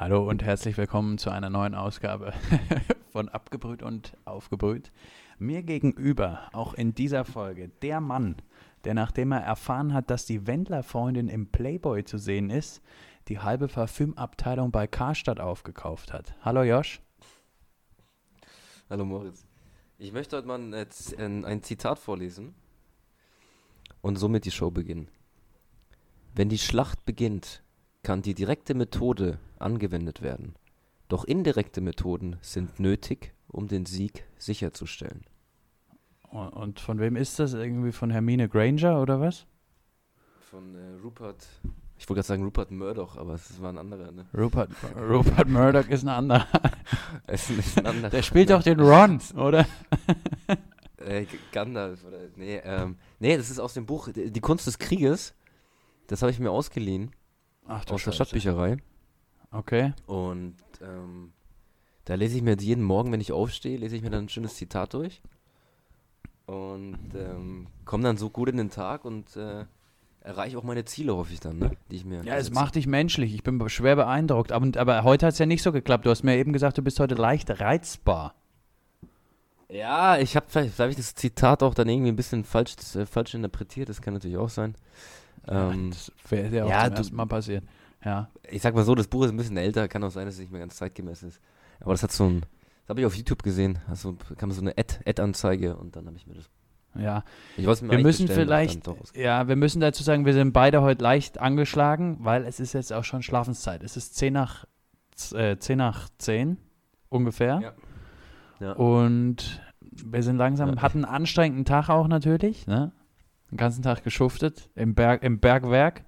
Hallo und herzlich willkommen zu einer neuen Ausgabe von Abgebrüht und Aufgebrüht. Mir gegenüber, auch in dieser Folge, der Mann, der nachdem er erfahren hat, dass die Wendler-Freundin im Playboy zu sehen ist, die halbe Parfümabteilung bei Karstadt aufgekauft hat. Hallo Josh. Hallo Moritz. Ich möchte heute mal ein, ein Zitat vorlesen und somit die Show beginnen. Wenn die Schlacht beginnt, kann die direkte Methode angewendet werden. Doch indirekte Methoden sind nötig, um den Sieg sicherzustellen. Und von wem ist das? Irgendwie von Hermine Granger oder was? Von äh, Rupert. Ich wollte gerade sagen Rupert Murdoch, aber es war ein anderer, ne? Rupert, Rupert Murdoch ist ein anderer. es ist ein anderer. Der spielt doch den Ron, oder? äh, Gandalf, oder? Nee, ähm, nee, das ist aus dem Buch Die Kunst des Krieges. Das habe ich mir ausgeliehen. Ach, aus Scheiße. der Stadtbücherei. Okay. Und ähm, da lese ich mir jeden Morgen, wenn ich aufstehe, lese ich mir dann ein schönes Zitat durch. Und ähm, komme dann so gut in den Tag und äh, erreiche auch meine Ziele, hoffe ich dann, ne? die ich mir. Ja, es macht dich menschlich. Ich bin schwer beeindruckt. Aber, aber heute hat es ja nicht so geklappt. Du hast mir eben gesagt, du bist heute leicht reizbar. Ja, ich habe vielleicht, hab ich das Zitat auch dann irgendwie ein bisschen falsch, äh, falsch interpretiert. Das kann natürlich auch sein. Ähm, das wäre ja auch ja, zum ersten Mal passiert. Ja. Ich sag mal so, das Buch ist ein bisschen älter, kann auch sein, dass es nicht mehr ganz zeitgemäß ist. Aber das hat so ein, das habe ich auf YouTube gesehen, also kam so eine Ad-Anzeige und dann habe ich mir das. Ja, wir müssen vielleicht, ja, wir müssen dazu sagen, wir sind beide heute leicht angeschlagen, weil es ist jetzt auch schon Schlafenszeit. Es ist 10 nach, äh, 10 nach 10 ungefähr. Ja. ja. Und wir sind langsam, ja. hatten einen anstrengenden Tag auch natürlich, ne? Den ganzen Tag geschuftet im, Berg, im Bergwerk.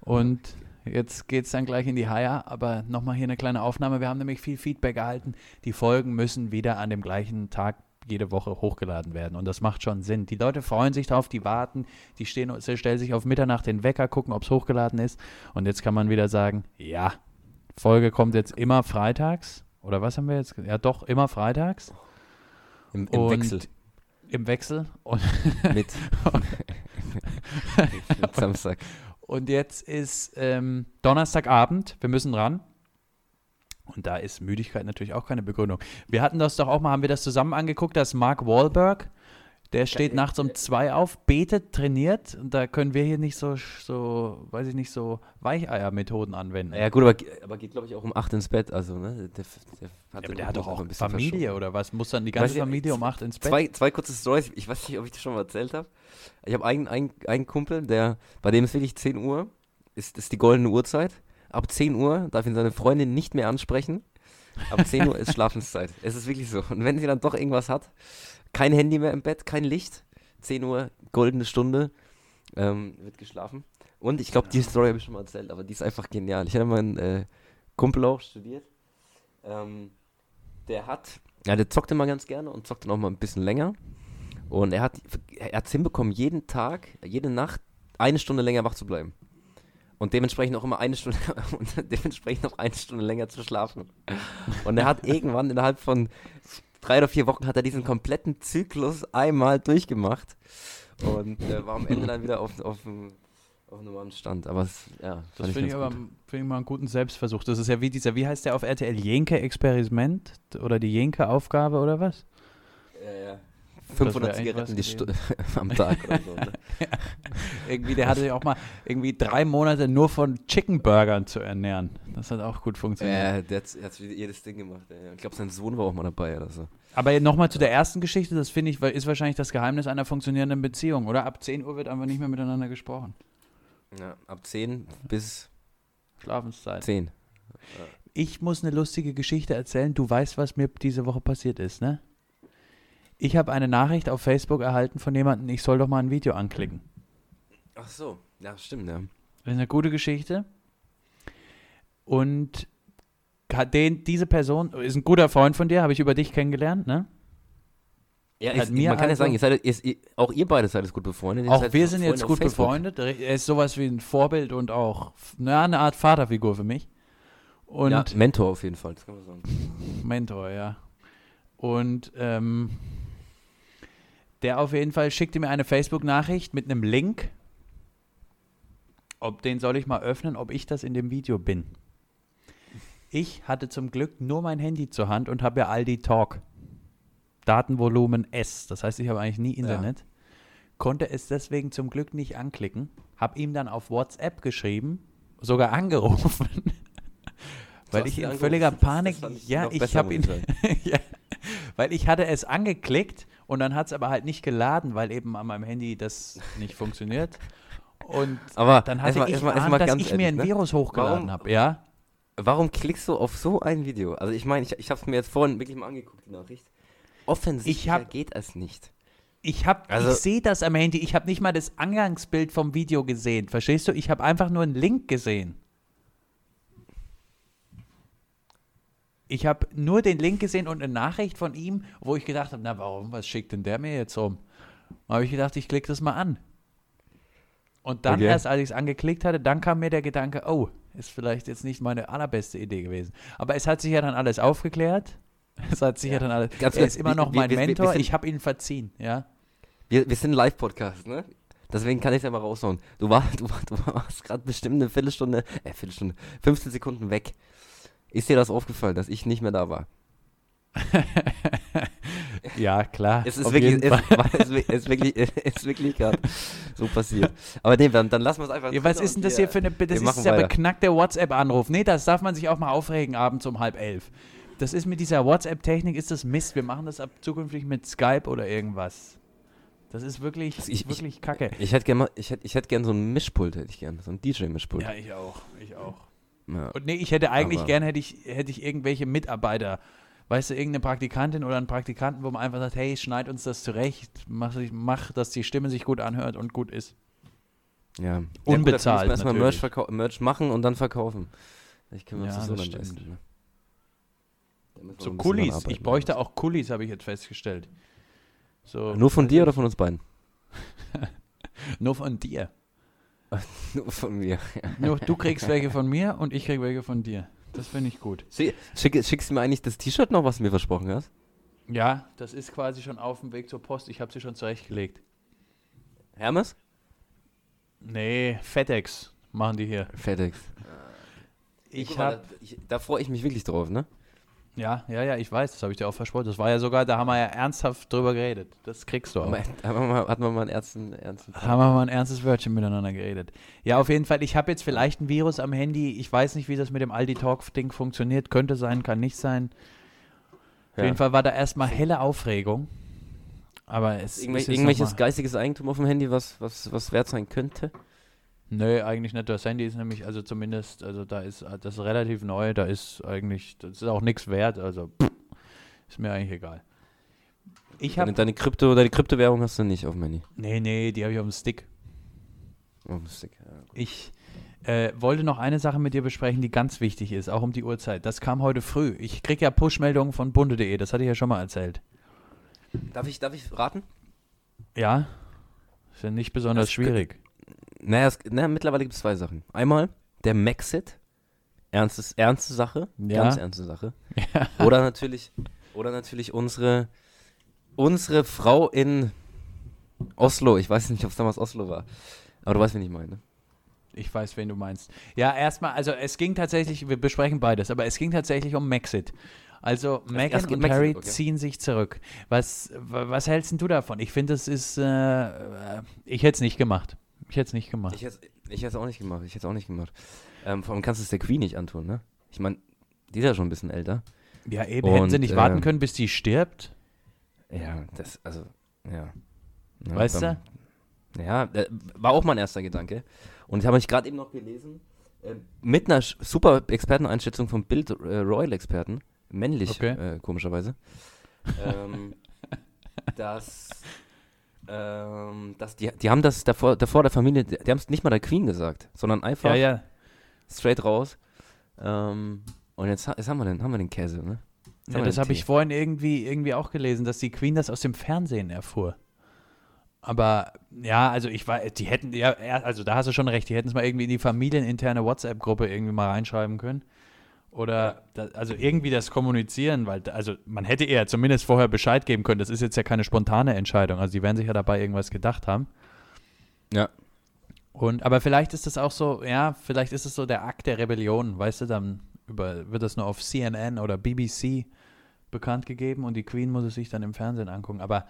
Und jetzt geht es dann gleich in die Haia. Aber nochmal hier eine kleine Aufnahme. Wir haben nämlich viel Feedback erhalten. Die Folgen müssen wieder an dem gleichen Tag jede Woche hochgeladen werden. Und das macht schon Sinn. Die Leute freuen sich drauf, die warten, die stehen, stellen sich auf Mitternacht den Wecker, gucken, ob es hochgeladen ist. Und jetzt kann man wieder sagen, ja, Folge kommt jetzt immer freitags. Oder was haben wir jetzt? Ja, doch, immer freitags. Im, im Wechsel. Im Wechsel. Und mit, Samstag. Und jetzt ist ähm, Donnerstagabend, wir müssen ran. Und da ist Müdigkeit natürlich auch keine Begründung. Wir hatten das doch auch mal, haben wir das zusammen angeguckt, dass Mark Wahlberg, der steht nachts um zwei auf, betet, trainiert und da können wir hier nicht so, so weiß ich nicht, so Weicheier-Methoden anwenden. Ja gut, aber, aber geht glaube ich auch um acht ins Bett, also ne? Der, der hat, ja, der hat doch auch ein bisschen Familie oder was? Muss dann die ganze Familie um acht ins Bett? Zwei, zwei kurze Stories, ich weiß nicht, ob ich das schon mal erzählt habe. Ich habe einen, einen, einen Kumpel, der, bei dem ist wirklich 10 Uhr, ist, ist die goldene Uhrzeit. Ab 10 Uhr darf ihn seine Freundin nicht mehr ansprechen. Ab 10 Uhr ist Schlafenszeit. Es ist wirklich so. Und wenn sie dann doch irgendwas hat, kein Handy mehr im Bett, kein Licht. 10 Uhr, goldene Stunde, ähm, wird geschlafen. Und ich glaube, die Story habe ich schon mal erzählt, aber die ist einfach genial. Ich hatte meinen äh, Kumpel auch studiert. Ähm, der hat, ja, der zockt immer ganz gerne und zockt dann auch mal ein bisschen länger. Und er hat es hinbekommen, jeden Tag, jede Nacht eine Stunde länger wach zu bleiben. Und dementsprechend auch immer eine Stunde und dementsprechend auch eine Stunde länger zu schlafen. Und er hat irgendwann innerhalb von drei oder vier Wochen hat er diesen kompletten Zyklus einmal durchgemacht und äh, war am Ende dann wieder auf, auf dem auf normalen Stand. Aber es, ja, das finde ich aber find ich mal einen guten Selbstversuch. Das ist ja wie dieser, wie heißt der auf RTL Jenke Experiment oder die Jenke Aufgabe oder was? Ja, ja. 500 Zigaretten am Tag oder so. Ne? ja. Irgendwie, der hatte sich auch mal irgendwie drei Monate nur von Chicken Burgern zu ernähren. Das hat auch gut funktioniert. Ja, der hat, der hat jedes Ding gemacht. Ich glaube, sein Sohn war auch mal dabei oder so. Aber nochmal zu der ersten Geschichte, das finde ich, ist wahrscheinlich das Geheimnis einer funktionierenden Beziehung, oder? Ab 10 Uhr wird einfach nicht mehr miteinander gesprochen. Ja, ab 10 bis Schlafenszeit. 10. Ja. Ich muss eine lustige Geschichte erzählen. Du weißt, was mir diese Woche passiert ist, ne? Ich habe eine Nachricht auf Facebook erhalten von jemandem, ich soll doch mal ein Video anklicken. Ach so, ja, stimmt, ja. Das ist eine gute Geschichte. Und den, diese Person ist ein guter Freund von dir, habe ich über dich kennengelernt, ne? Ja, ist, man kann also, ja sagen, ihr seid, ihr, auch ihr beide seid gut befreundet. Auch wir sind jetzt gut befreundet. Er ist sowas wie ein Vorbild und auch na, eine Art Vaterfigur für mich. Und ja, Mentor auf jeden Fall, das kann man sagen. Mentor, ja. Und ähm, der auf jeden Fall schickte mir eine Facebook-Nachricht mit einem Link. Ob den soll ich mal öffnen, ob ich das in dem Video bin. Ich hatte zum Glück nur mein Handy zur Hand und habe ja Aldi Talk. Datenvolumen S. Das heißt, ich habe eigentlich nie Internet. Ja. Konnte es deswegen zum Glück nicht anklicken. Habe ihm dann auf WhatsApp geschrieben, sogar angerufen. weil ich in völliger Panik, ja, ich habe ihn, ja, weil ich hatte es angeklickt und dann hat es aber halt nicht geladen, weil eben an meinem Handy das nicht funktioniert. Und aber dann hatte mal, ich mal, Ahn, dass ich mir ein ne? Virus hochgeladen habe, ja. Warum klickst du auf so ein Video? Also ich meine, ich, ich habe es mir jetzt vorhin wirklich mal angeguckt, die Nachricht. Offensichtlich geht es nicht. Ich habe, also, ich sehe das am Handy. Ich habe nicht mal das Angangsbild vom Video gesehen. Verstehst du? Ich habe einfach nur einen Link gesehen. Ich habe nur den Link gesehen und eine Nachricht von ihm, wo ich gedacht habe, na warum, was schickt denn der mir jetzt rum? Da habe ich gedacht, ich klicke das mal an. Und dann okay. erst, als ich es angeklickt hatte, dann kam mir der Gedanke, oh, ist vielleicht jetzt nicht meine allerbeste Idee gewesen. Aber es hat sich ja dann alles aufgeklärt. Es hat sich ja, ja dann alles. Ganz er ist immer noch mein wir, Mentor. Wir, sind, ich habe ihn verziehen, ja. Wir, wir sind ein Live-Podcast, ne? Deswegen kann ich es ja mal raushauen. Du, war, du, du warst gerade bestimmt eine Viertelstunde, äh, Viertelstunde, 15 Sekunden weg. Ist dir das aufgefallen, dass ich nicht mehr da war? ja, klar. Es ist wirklich, es, es, es, wirklich, es ist wirklich gerade so passiert. Aber nee, dann, dann lassen wir es einfach. Ja, was ist denn das hier für eine. Das ist der beknackte WhatsApp-Anruf. Nee, das darf man sich auch mal aufregen abends um halb elf. Das ist mit dieser WhatsApp-Technik, ist das Mist. Wir machen das ab zukünftig mit Skype oder irgendwas. Das ist wirklich, also ich, wirklich ich, kacke. Ich hätte gerne ich hätte, ich hätte gern so ein Mischpult, hätte ich gern. So ein DJ-Mischpult. Ja, ich auch. Ich auch. Ja. Und nee, ich hätte eigentlich gerne, hätte ich, hätte ich irgendwelche Mitarbeiter, weißt du, irgendeine Praktikantin oder einen Praktikanten, wo man einfach sagt, hey, schneid uns das zurecht, mach, mach dass die Stimme sich gut anhört und gut ist. Ja. Unbezahlt. Ja, gut, erstmal Merch, Merch, machen und dann verkaufen. Ich kann mir ja, das leisten. Ne? So Kulis. Ich bräuchte auch Kulis, habe ich jetzt festgestellt. So, Nur von dir oder von uns beiden? Nur von dir. Nur von mir. Nur, du kriegst welche von mir und ich krieg welche von dir. Das finde ich gut. Schick, schickst du mir eigentlich das T-Shirt noch, was du mir versprochen hast? Ja, das ist quasi schon auf dem Weg zur Post. Ich habe sie schon zurechtgelegt. Hermes? Nee, FedEx machen die hier. FedEx. Ich habe. Da, da freue ich mich wirklich drauf, ne? Ja, ja, ja, ich weiß, das habe ich dir auch versprochen. Das war ja sogar, da haben wir ja ernsthaft drüber geredet. Das kriegst du auch. Haben wir mal, hatten wir mal einen ernsten, ernsten Haben wir mal ein ernstes Wörtchen miteinander geredet. Ja, auf jeden Fall, ich habe jetzt vielleicht ein Virus am Handy. Ich weiß nicht, wie das mit dem Aldi Talk-Ding funktioniert. Könnte sein, kann nicht sein. Auf ja. jeden Fall war da erstmal helle Aufregung. Aber es Irgendwel ist Irgendwelches geistiges Eigentum auf dem Handy, was, was, was wert sein könnte? Nö, eigentlich nicht. Das Handy ist nämlich, also zumindest, also da ist, das ist relativ neu, da ist eigentlich, das ist auch nichts wert, also pff, ist mir eigentlich egal. Ich hab, deine, deine, Krypto, deine Kryptowährung hast du nicht auf dem Handy? Nee, nee, die habe ich auf dem Stick. Auf dem Stick, ja. Ich äh, wollte noch eine Sache mit dir besprechen, die ganz wichtig ist, auch um die Uhrzeit. Das kam heute früh. Ich kriege ja Push-Meldungen von bunde.de, das hatte ich ja schon mal erzählt. Darf ich, darf ich raten? Ja, ist ja nicht besonders das schwierig. Naja, es, naja mittlerweile gibt es zwei Sachen. Einmal der Maxit, ernstes, ernste Sache, ja. ganz ernste Sache. Ja. Oder natürlich, oder natürlich unsere, unsere Frau in Oslo. Ich weiß nicht, ob es damals Oslo war. Aber du weißt, wen ich meine. Ich weiß, wen du meinst. Ja, erstmal, also es ging tatsächlich, wir besprechen beides, aber es ging tatsächlich um Maxit. Also Meghan und Harry okay. ziehen sich zurück. Was, was hältst du davon? Ich finde, das ist, äh, ich hätte es nicht gemacht. Ich hätte es nicht gemacht. Ich hätte es auch nicht gemacht. Ich hätte es auch nicht gemacht. Ähm, vor allem kannst du es der Queen nicht antun, ne? Ich meine, die ist ja schon ein bisschen älter. Ja, eben. Und, Hätten sie nicht äh, warten können, bis die stirbt? Ja, das, also, ja. ja weißt du? Ja, äh, war auch mein erster Gedanke. Und ich habe mich gerade eben noch gelesen, äh, mit einer super Experteneinschätzung vom Bild äh, Royal-Experten, männlich, okay. Äh, komischerweise, ähm, dass ähm, das, die, die haben das davor, davor der Familie, die, haben es nicht mal der Queen gesagt, sondern einfach ja, ja. straight raus. Ähm, und jetzt, jetzt, haben, wir den, haben wir den Käse, ne? Ja, das habe ich vorhin irgendwie, irgendwie auch gelesen, dass die Queen das aus dem Fernsehen erfuhr. Aber ja, also ich war, die hätten, ja, also da hast du schon recht, die hätten es mal irgendwie in die familieninterne WhatsApp-Gruppe irgendwie mal reinschreiben können. Oder da, also irgendwie das kommunizieren, weil also man hätte eher zumindest vorher Bescheid geben können. Das ist jetzt ja keine spontane Entscheidung. Also die werden sich ja dabei irgendwas gedacht haben. Ja. Und aber vielleicht ist das auch so, ja, vielleicht ist es so der Akt der Rebellion, weißt du, dann über, wird das nur auf CNN oder BBC bekannt gegeben und die Queen muss es sich dann im Fernsehen angucken. Aber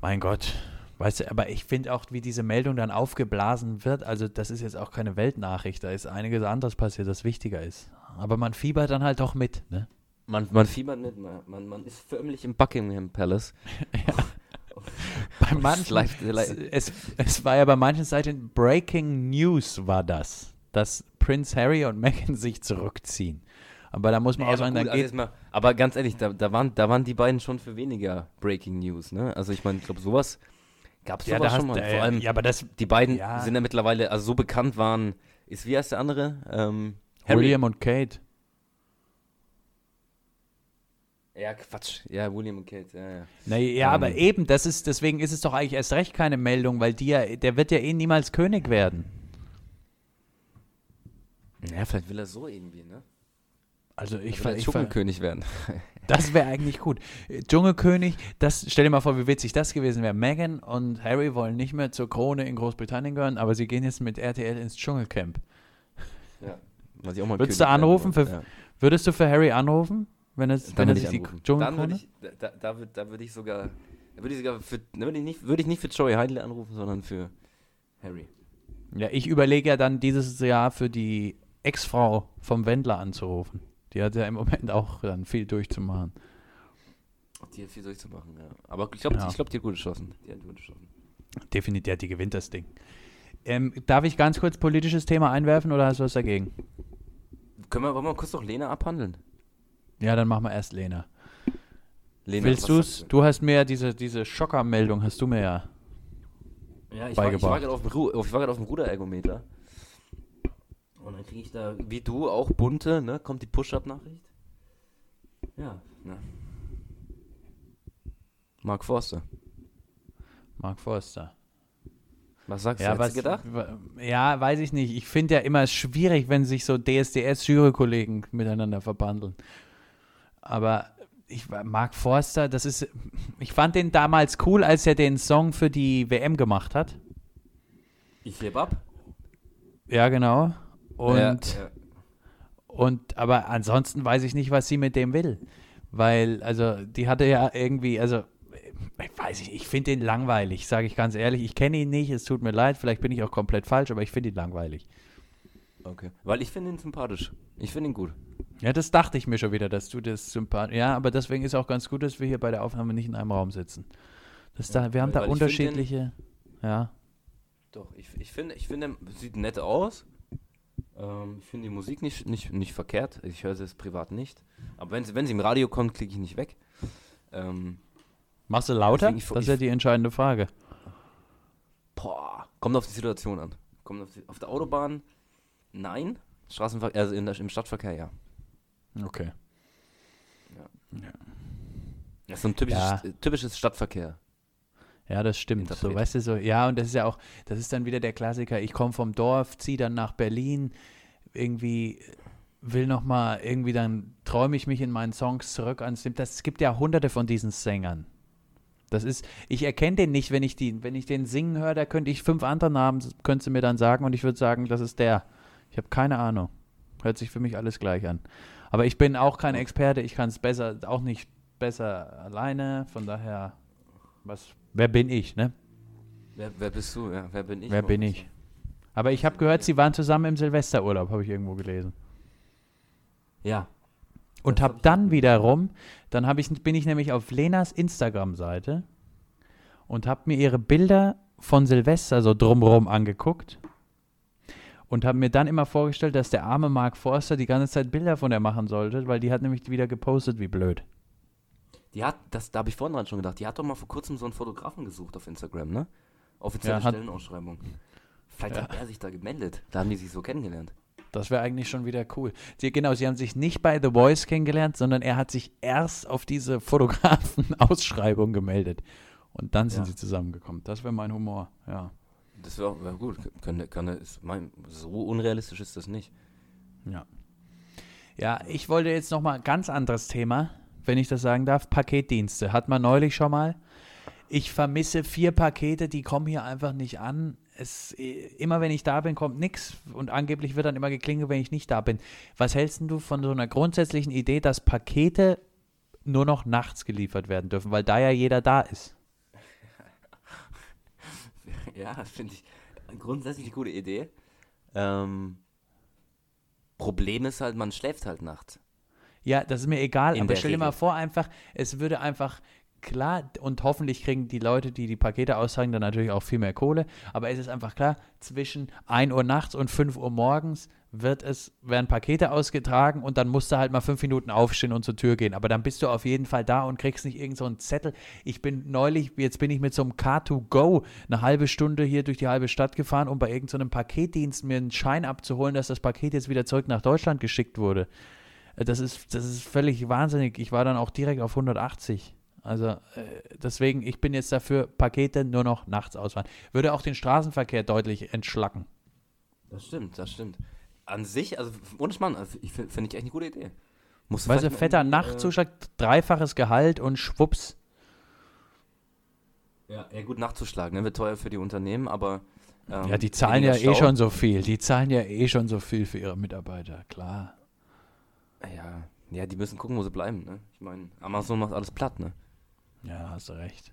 mein Gott, weißt du, aber ich finde auch, wie diese Meldung dann aufgeblasen wird, also das ist jetzt auch keine Weltnachricht, da ist einiges anderes passiert, das wichtiger ist. Aber man fiebert dann halt doch mit, ne? Man, man fiebert mit, man, man ist förmlich im Buckingham Palace. ja. bei manchen, es, es war ja bei manchen Seiten Breaking News war das, dass Prince Harry und Meghan sich zurückziehen. Aber da muss man nee, auch sagen, gut, dann also geht. Mal, aber ganz ehrlich, da, da, waren, da waren die beiden schon für weniger Breaking News, ne? Also ich meine, ich glaube, sowas gab es ja, sowas schon mal. Vor allem, ja, aber das, die beiden ja. sind ja mittlerweile, also so bekannt waren, ist wie heißt der andere? Ähm, William und Kate. Ja, Quatsch. Ja, William und Kate, ja, ja. Nee, ja, um, aber ähm. eben, das ist, deswegen ist es doch eigentlich erst recht keine Meldung, weil die ja, der wird ja eh niemals König werden. Ja, vielleicht will er so irgendwie, ne? Also ich will Dschungelkönig werden. Das wäre eigentlich gut. Dschungelkönig, das stell dir mal vor, wie witzig das gewesen wäre. Meghan und Harry wollen nicht mehr zur Krone in Großbritannien gehören, aber sie gehen jetzt mit RTL ins Dschungelcamp. Ja, was ich auch mal Würdest du anrufen? Für, ja. Würdest du für Harry anrufen? Wenn, es, dann wenn er sich die Dschungelkrone? Da, da, da, da würde ich sogar, da würde ich sogar für, würde ich nicht, würde ich nicht für Joey Heidel anrufen, sondern für Harry. Ja, ich überlege ja dann dieses Jahr für die Ex-Frau vom Wendler anzurufen. Die hat ja im Moment auch dann viel durchzumachen. Die hat viel durchzumachen, ja. Aber ich glaube, ja. glaub, die hat gute Chancen. Die hat gute Chancen. Definitiv, die gewinnt das Ding. Ähm, darf ich ganz kurz politisches Thema einwerfen oder hast du was dagegen? Können wir, wollen wir kurz noch Lena abhandeln? Ja, dann machen wir erst Lena. Lena Willst du es? Du hast mir diese, diese Schockermeldung, hast du mir ja. Ja, ich beigebracht. war, ich war gerade auf, dem, auf dem Ruderergometer. Und dann kriege ich da, wie du, auch bunte, ne? Kommt die Push-Up-Nachricht. Ja, ne? Mark Forster. Mark Forster. Was sagst ja, du? Was, gedacht? Ja, weiß ich nicht. Ich finde ja immer schwierig, wenn sich so DSDS-Jurykollegen miteinander verbandeln. Aber ich Mark Forster, das ist, ich fand den damals cool, als er den Song für die WM gemacht hat. Ich lebe ab. Ja, genau. Und, ja, ja. und, aber ansonsten weiß ich nicht, was sie mit dem will. Weil, also, die hatte ja irgendwie, also, ich weiß nicht, ich finde ihn langweilig, sage ich ganz ehrlich. Ich kenne ihn nicht, es tut mir leid, vielleicht bin ich auch komplett falsch, aber ich finde ihn langweilig. Okay. Weil ich finde ihn sympathisch. Ich finde ihn gut. Ja, das dachte ich mir schon wieder, dass du das sympathisch. Ja, aber deswegen ist auch ganz gut, dass wir hier bei der Aufnahme nicht in einem Raum sitzen. Das ja, da, wir haben da unterschiedliche. Den, ja. Doch, ich, ich finde, ich finde, sieht nett aus. Ähm, ich finde die Musik nicht, nicht, nicht verkehrt. Ich höre sie jetzt privat nicht. Aber wenn sie, wenn sie im Radio kommt, klicke ich nicht weg. Ähm, Machst du lauter? Ich, das ist ja die entscheidende Frage. Boah, kommt auf die Situation an. Kommt auf, die, auf der Autobahn, nein. Straßenverkehr, also der, im Stadtverkehr, ja. Okay. Ja. ja. Das ist so ein typisches, ja. typisches Stadtverkehr. Ja, das stimmt. So, weißt du, so, ja, und das ist ja auch, das ist dann wieder der Klassiker. Ich komme vom Dorf, ziehe dann nach Berlin, irgendwie will noch mal, irgendwie dann träume ich mich in meinen Songs zurück ans Das es gibt ja hunderte von diesen Sängern. Das ist, ich erkenne den nicht, wenn ich, die, wenn ich den singen höre, da könnte ich fünf andere Namen, könntest du mir dann sagen und ich würde sagen, das ist der. Ich habe keine Ahnung. Hört sich für mich alles gleich an. Aber ich bin auch kein Experte, ich kann es besser, auch nicht besser alleine, von daher, was, wer bin ich, ne? Wer, wer bist du, ja, wer bin ich? Wer bin ich? Aber ich habe gehört, sie waren zusammen im Silvesterurlaub, habe ich irgendwo gelesen. Ja, und habe dann wiederum, dann hab ich, bin ich nämlich auf Lenas Instagram-Seite und habe mir ihre Bilder von Silvester so drumherum angeguckt und habe mir dann immer vorgestellt, dass der arme Mark Forster die ganze Zeit Bilder von der machen sollte, weil die hat nämlich wieder gepostet, wie blöd. Die hat, das, da habe ich vorhin dran schon gedacht, die hat doch mal vor kurzem so einen Fotografen gesucht auf Instagram, ne? Offizielle ja, Stellenausschreibung. Vielleicht ja. hat er sich da gemeldet. Da haben die sich so kennengelernt. Das wäre eigentlich schon wieder cool. Sie, genau, sie haben sich nicht bei The Voice kennengelernt, sondern er hat sich erst auf diese Fotografen-Ausschreibung gemeldet. Und dann sind ja. sie zusammengekommen. Das wäre mein Humor, ja. Das wäre wär gut. Kann, kann, ist mein, so unrealistisch ist das nicht. Ja. Ja, ich wollte jetzt nochmal ein ganz anderes Thema, wenn ich das sagen darf. Paketdienste. Hat man neulich schon mal. Ich vermisse vier Pakete, die kommen hier einfach nicht an. es, immer wenn ich da bin, kommt nichts und angeblich wird dann immer geklingelt, wenn ich nicht da bin. Was hältst du von so einer grundsätzlichen Idee, dass Pakete nur noch nachts geliefert werden dürfen, weil da ja jeder da ist? Ja, das finde ich grundsätzlich eine gute Idee. Ähm, Problem ist halt, man schläft halt nachts. Ja, das ist mir egal, In aber stell dir mal vor, einfach, es würde einfach klar, und hoffentlich kriegen die Leute, die die Pakete austragen, dann natürlich auch viel mehr Kohle. Aber es ist einfach klar, zwischen 1 Uhr nachts und 5 Uhr morgens wird es, werden Pakete ausgetragen und dann musst du halt mal fünf Minuten aufstehen und zur Tür gehen. Aber dann bist du auf jeden Fall da und kriegst nicht irgendeinen so Zettel. Ich bin neulich, jetzt bin ich mit so einem Car2Go eine halbe Stunde hier durch die halbe Stadt gefahren, um bei irgendeinem so Paketdienst mir einen Schein abzuholen, dass das Paket jetzt wieder zurück nach Deutschland geschickt wurde. Das ist, das ist völlig wahnsinnig. Ich war dann auch direkt auf 180. Also äh, deswegen, ich bin jetzt dafür, Pakete nur noch nachts ausfahren. Würde auch den Straßenverkehr deutlich entschlacken. Das stimmt, das stimmt. An sich, also ohne Mann, also ich finde ich echt eine gute Idee. Musst weißt du, fetter Nachtzuschlag, äh, dreifaches Gehalt und schwupps. Ja, ja gut, Nachtzuschlag, ne? Wird teuer für die Unternehmen, aber. Ähm, ja, die zahlen ja eh schon so viel. Die zahlen ja eh schon so viel für ihre Mitarbeiter, klar. Ja, ja, die müssen gucken, wo sie bleiben, ne? Ich meine, Amazon macht alles platt, ne? Ja, hast du recht.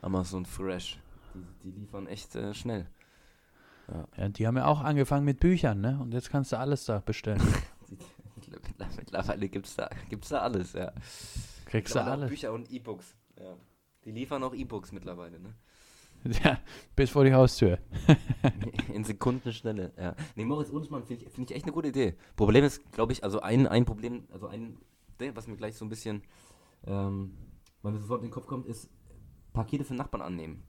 Amazon Fresh. Die, die liefern echt äh, schnell. Ja. ja. die haben ja auch angefangen mit Büchern, ne? Und jetzt kannst du alles da bestellen. Mittlerweile gibt es da, gibt's da alles, ja. Kriegst du alles. Bücher und E-Books, ja. Die liefern auch E-Books mittlerweile, ne? Ja, bis vor die Haustür. In Sekundenschnelle, ja. Nee, Moritz Unschmann finde ich, find ich echt eine gute Idee. Problem ist, glaube ich, also ein, ein Problem, also ein, was mir gleich so ein bisschen ähm, weil mir sofort in den Kopf kommt, ist Pakete für Nachbarn annehmen.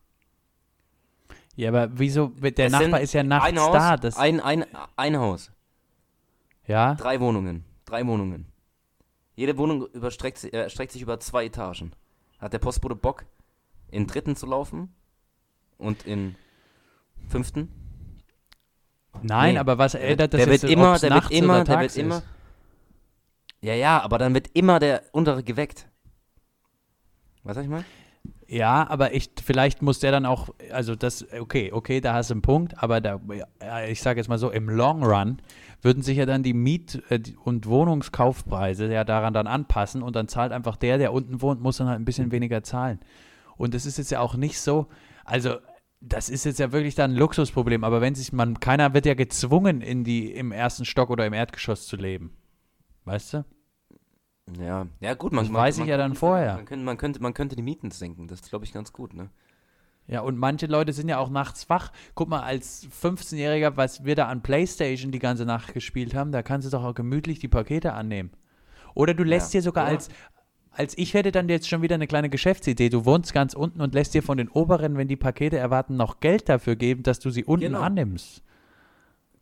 Ja, aber wieso? Der es Nachbar ist ja nachts ein Haus, da. Das ein, ein, ein Haus. Ja. Drei Wohnungen. Drei Wohnungen. Jede Wohnung überstreckt, äh, erstreckt sich über zwei Etagen. Hat der Postbote Bock, in dritten zu laufen und in fünften? Nein, nee. aber was ändert das der jetzt, wird immer, der wird immer, der wird immer. Ja, ja, aber dann wird immer der untere geweckt. Was sag ich mal? Ja, aber ich, vielleicht muss der dann auch, also das, okay, okay, da hast du einen Punkt, aber da, ich sage jetzt mal so, im Long Run würden sich ja dann die Miet- äh, und Wohnungskaufpreise ja daran dann anpassen und dann zahlt einfach der, der unten wohnt, muss dann halt ein bisschen weniger zahlen. Und das ist jetzt ja auch nicht so, also das ist jetzt ja wirklich dann ein Luxusproblem, aber wenn sich man, keiner wird ja gezwungen, in die, im ersten Stock oder im Erdgeschoss zu leben. Weißt du? Ja, ja gut, man, das man, weiß man, ich ja dann vorher. Man könnte, man, könnte, man könnte die Mieten senken, das ist, glaube ich, ganz gut, ne? Ja, und manche Leute sind ja auch nachts wach. Guck mal, als 15-Jähriger, was wir da an Playstation die ganze Nacht gespielt haben, da kannst du doch auch gemütlich die Pakete annehmen. Oder du lässt ja, dir sogar als, als ich hätte dann jetzt schon wieder eine kleine Geschäftsidee. Du wohnst ganz unten und lässt dir von den Oberen, wenn die Pakete erwarten, noch Geld dafür geben, dass du sie unten genau. annimmst.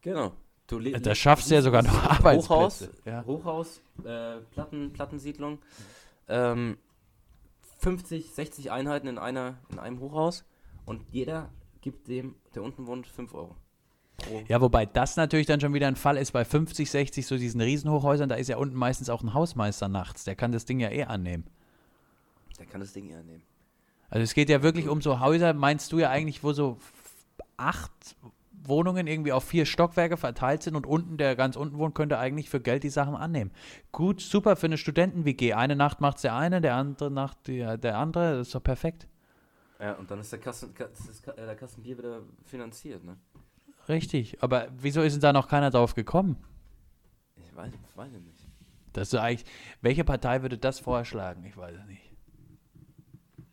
Genau. Du da schaffst du ja sogar noch Arbeitsplätze. Hochhaus, ja. Hochhaus äh, Platten, Plattensiedlung. Ähm, 50, 60 Einheiten in, einer, in einem Hochhaus und jeder gibt dem, der unten wohnt, 5 Euro. Ja, wobei das natürlich dann schon wieder ein Fall ist bei 50, 60, so diesen Riesenhochhäusern, da ist ja unten meistens auch ein Hausmeister nachts, der kann das Ding ja eh annehmen. Der kann das Ding eh annehmen. Also es geht ja wirklich um so Häuser, meinst du ja eigentlich, wo so acht Wohnungen irgendwie auf vier Stockwerke verteilt sind und unten, der ganz unten wohnt, könnte eigentlich für Geld die Sachen annehmen. Gut, super für eine Studenten-WG. Eine Nacht macht es der eine, der andere Nacht die, der andere. Das ist doch perfekt. Ja, und dann ist der, Kassen, ist äh, der Kassenbier wieder finanziert, ne? Richtig, aber wieso ist denn da noch keiner drauf gekommen? Ich weiß, ich weiß nicht. Das ist eigentlich, welche Partei würde das vorschlagen? Ich weiß es nicht.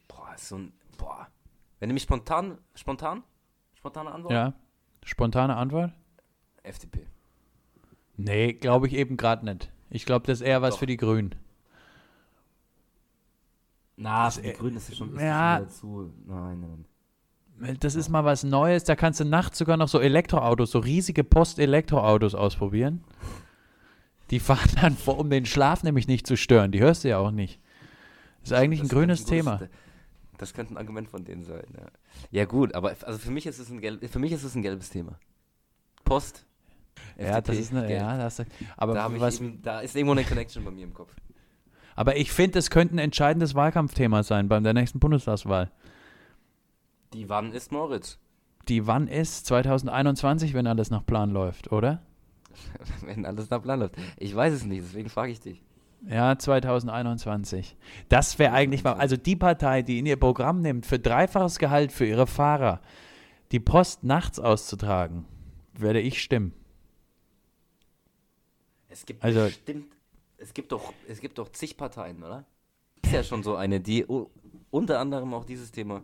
Boah, ist so ein, boah. Wenn du mich spontan, spontan, spontane Antwort? Ja. Spontane Antwort? FDP. Nee, glaube ich eben gerade nicht. Ich glaube, das ist eher was Doch. für die Grünen. Na, das für die Grünen ist es schon, ist ja, schon zu. Nein, nein. Das ist mal was Neues. Da kannst du nachts sogar noch so Elektroautos, so riesige Post-Elektroautos ausprobieren. Die fahren dann vor, um den Schlaf nämlich nicht zu stören. Die hörst du ja auch nicht. Das ist eigentlich das ein grünes Thema. Das könnte ein Argument von denen sein. Ja, ja gut, aber also für mich ist es ein gelb, für mich ist es ein gelbes Thema. Post. Ja, FDP, das ist eine, ja, das, aber da, was, eben, da ist irgendwo eine Connection bei mir im Kopf. Aber ich finde, es könnte ein entscheidendes Wahlkampfthema sein bei der nächsten Bundestagswahl. Die wann ist Moritz? die wann ist? 2021, wenn alles nach Plan läuft, oder? wenn alles nach Plan läuft. Ich weiß es nicht, deswegen frage ich dich. Ja, 2021. Das wäre eigentlich mal, also die Partei, die in ihr Programm nimmt, für dreifaches Gehalt für ihre Fahrer die Post nachts auszutragen, werde ich stimmen. Es gibt also, bestimmt, es gibt doch, es gibt doch zig Parteien, oder? Ist ja schon so eine, die unter anderem auch dieses Thema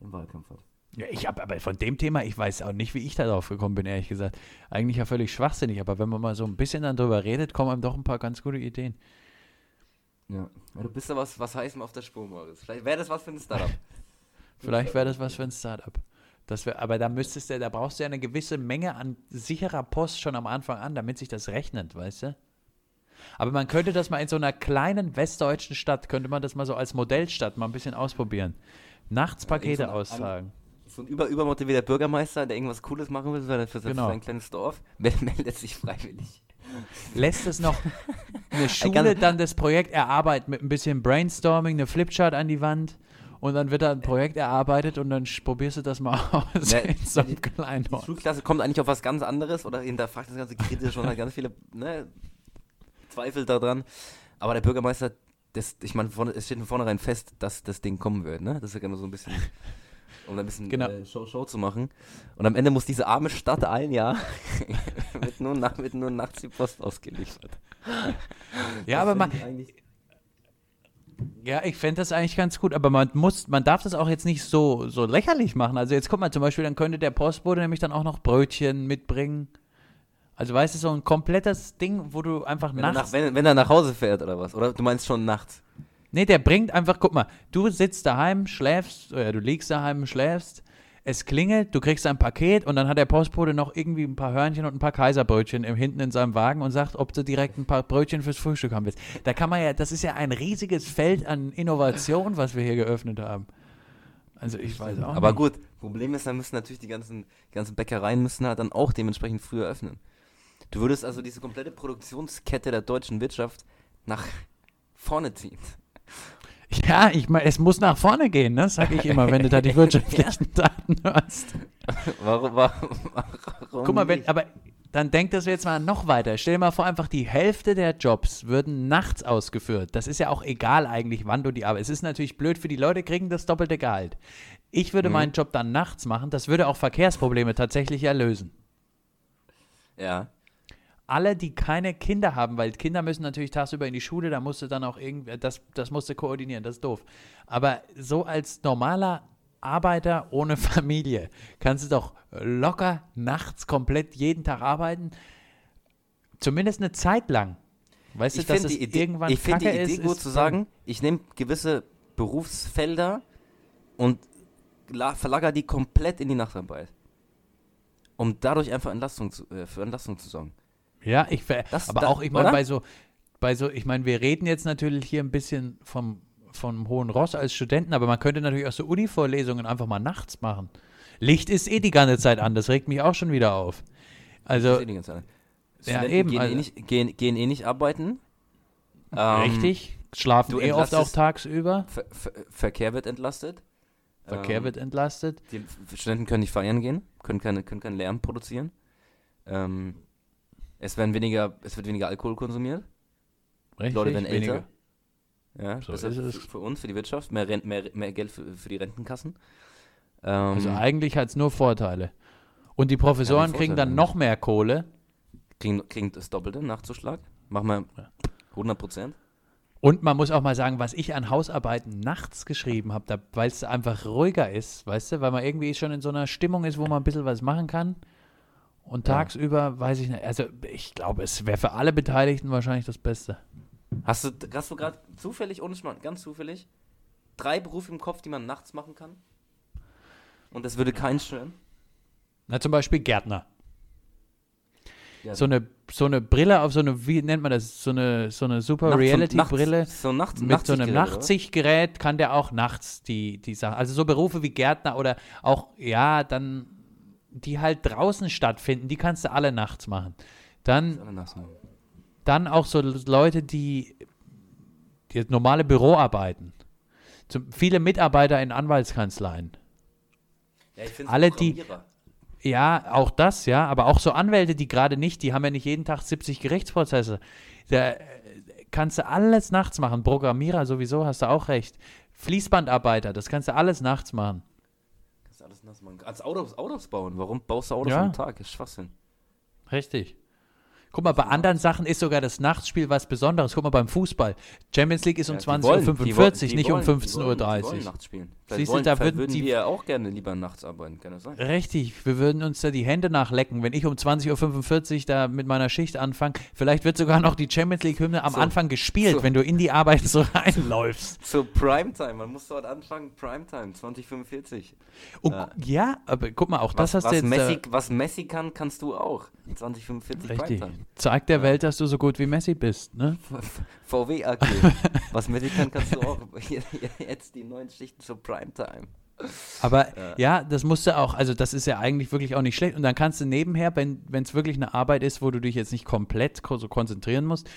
im Wahlkampf hat. Ja, ich habe aber von dem Thema, ich weiß auch nicht, wie ich darauf gekommen bin, ehrlich gesagt. Eigentlich ja völlig schwachsinnig, aber wenn man mal so ein bisschen dann drüber redet, kommen einem doch ein paar ganz gute Ideen. Ja, du bist ja was, was heißt auf der Spur, Moritz. Vielleicht wäre das was für ein Startup. Vielleicht wäre das was für ein Startup. Das wär, aber da müsstest du, da brauchst du ja eine gewisse Menge an sicherer Post schon am Anfang an, damit sich das rechnet, weißt du? Aber man könnte das mal in so einer kleinen westdeutschen Stadt, könnte man das mal so als Modellstadt mal ein bisschen ausprobieren. Nachts Pakete ja, austragen so ein über, übermotivierter Bürgermeister, der irgendwas Cooles machen will für, für, genau. sein kleines Dorf, meldet sich freiwillig. Lässt es noch eine Schule dann das Projekt erarbeiten mit ein bisschen Brainstorming, eine Flipchart an die Wand und dann wird da ein Projekt erarbeitet und dann probierst du das mal aus ne, in so einem kleinen Ort. Die Schulklasse kommt eigentlich auf was ganz anderes oder hinterfragt das Ganze kritisch und hat ganz viele ne, Zweifel daran. Aber der Bürgermeister, das, ich meine, es steht von vornherein fest, dass das Ding kommen wird, ne? Das ist ja immer so ein bisschen um ein bisschen genau. äh, Show, Show zu machen. Und am Ende muss diese arme Stadt ein Jahr mit, nur nach, mit nur nachts die Post ausgeliefert. ja, aber man. Ja, ich fände das eigentlich ganz gut, aber man muss, man darf das auch jetzt nicht so, so lächerlich machen. Also jetzt guck mal, zum Beispiel, dann könnte der Postbote nämlich dann auch noch Brötchen mitbringen. Also weißt du, so ein komplettes Ding, wo du einfach wenn nachts. Er nach, wenn, wenn er nach Hause fährt oder was? Oder du meinst schon nachts? Nee, der bringt einfach, guck mal, du sitzt daheim, schläfst, oder du liegst daheim, schläfst, es klingelt, du kriegst ein Paket und dann hat der Postbote noch irgendwie ein paar Hörnchen und ein paar Kaiserbrötchen im, hinten in seinem Wagen und sagt, ob du direkt ein paar Brötchen fürs Frühstück haben willst. Da kann man ja, das ist ja ein riesiges Feld an Innovation, was wir hier geöffnet haben. Also ich weiß auch. Aber nicht. gut, Problem ist, dann müssen natürlich die ganzen, die ganzen Bäckereien müssen halt dann auch dementsprechend früher öffnen. Du würdest also diese komplette Produktionskette der deutschen Wirtschaft nach vorne ziehen. Ja, ich meine, es muss nach vorne gehen, ne? sag ich immer, wenn du da die wirtschaftlichen Daten hast. Warum, warum, warum Guck mal, wenn, aber dann denk das jetzt mal noch weiter. Stell dir mal vor, einfach die Hälfte der Jobs würden nachts ausgeführt. Das ist ja auch egal eigentlich, wann du die arbeitest. Es ist natürlich blöd für die Leute, kriegen das doppelte Gehalt. Ich würde mhm. meinen Job dann nachts machen. Das würde auch Verkehrsprobleme tatsächlich erlösen. Ja alle, die keine Kinder haben, weil Kinder müssen natürlich tagsüber in die Schule, da musst du dann auch irgendwie, das, das musst du koordinieren, das ist doof. Aber so als normaler Arbeiter ohne Familie kannst du doch locker nachts komplett jeden Tag arbeiten, zumindest eine Zeit lang. Weißt ich du, dass es Idee, irgendwann Ich finde die Idee ist, gut zu sagen, ich nehme gewisse Berufsfelder und verlagere die komplett in die Nachtarbeit. Um dadurch einfach Entlastung zu, äh, für Entlastung zu sorgen. Ja, ich das, aber das, auch, ich meine, bei so, bei so, ich meine, wir reden jetzt natürlich hier ein bisschen vom, vom hohen Ross als Studenten, aber man könnte natürlich auch so Uni-Vorlesungen einfach mal nachts machen. Licht ist eh die ganze Zeit an, das regt mich auch schon wieder auf. Also. Eh ja, eben. Gehen, eh also, eh nicht, gehen, gehen eh nicht arbeiten. Richtig. Ähm, Schlafen eh oft auch tagsüber. Ver Ver Verkehr wird entlastet. Verkehr ähm, wird entlastet. Die Studenten können nicht feiern gehen, können, keine, können keinen Lärm produzieren. Ähm, es, werden weniger, es wird weniger Alkohol konsumiert. Richtig, die Leute werden älter. Ja, so ist es. Für, uns, für die Wirtschaft, mehr, Rent, mehr, mehr Geld für, für die Rentenkassen. Ähm, also eigentlich hat es nur Vorteile. Und die Professoren ja, kriegen dann noch mehr Kohle. Kriegen, kriegen das Doppelte, Nachzuschlag. Machen wir 100 Prozent. Und man muss auch mal sagen, was ich an Hausarbeiten nachts geschrieben habe, weil es einfach ruhiger ist, weißt du, weil man irgendwie schon in so einer Stimmung ist, wo man ein bisschen was machen kann. Und tagsüber weiß ich nicht. Also ich glaube, es wäre für alle Beteiligten wahrscheinlich das Beste. Hast du, hast du gerade zufällig, ohne Schmarrn, ganz zufällig, drei Berufe im Kopf, die man nachts machen kann? Und das würde keinen stören? Na, zum Beispiel Gärtner. Ja. So eine, so eine Brille auf so eine, wie nennt man das? So eine, so eine Super Reality-Brille. So nachts, mit so einem Nachtsichtgerät kann der auch nachts die, die Sachen. Also so Berufe wie Gärtner oder auch, ja, dann die halt draußen stattfinden, die kannst du alle nachts machen. Dann, dann auch so Leute, die, die normale Büroarbeiten. Zum, viele Mitarbeiter in Anwaltskanzleien. Ja, alle die ja, auch das, ja, aber auch so Anwälte, die gerade nicht, die haben ja nicht jeden Tag 70 Gerichtsprozesse. Da äh, kannst du alles nachts machen. Programmierer sowieso, hast du auch recht. Fließbandarbeiter, das kannst du alles nachts machen. Alles nachts machen. Als Autos, Autos bauen. Warum baust du Autos ja. am Tag? Ist Schwachsinn. Richtig. Guck mal, bei anderen Sachen ist sogar das Nachtspiel was Besonderes. Guck mal, beim Fußball. Champions League ist um ja, 20.45 Uhr, nicht um 15.30 Uhr. Nachts spielen. Siehst du, da würden, würden die, wir auch gerne lieber nachts arbeiten, kann das sein? Richtig, wir würden uns da die Hände nachlecken, wenn ich um 20.45 Uhr da mit meiner Schicht anfange. Vielleicht wird sogar noch die Champions League-Hymne am so, Anfang gespielt, so, wenn du in die Arbeit so reinläufst. Zur Primetime, man muss dort anfangen, Primetime, 2045. Oh, ja. ja. aber guck mal, auch was, das hast was du jetzt... Messi, was Messi kann, kannst du auch. 2045 Richtig. Primetime. Zeig der ja. Welt, dass du so gut wie Messi bist, ne? VW AG. was Messi kann, kannst du auch. Jetzt die neuen Schichten zur Primetime. Aber ja. ja. das musst du auch, also das ist ja eigentlich wirklich auch nicht schlecht. Und dann kannst du nebenher, wenn es wirklich eine Arbeit ist, wo du dich jetzt nicht komplett so konzentrieren musst,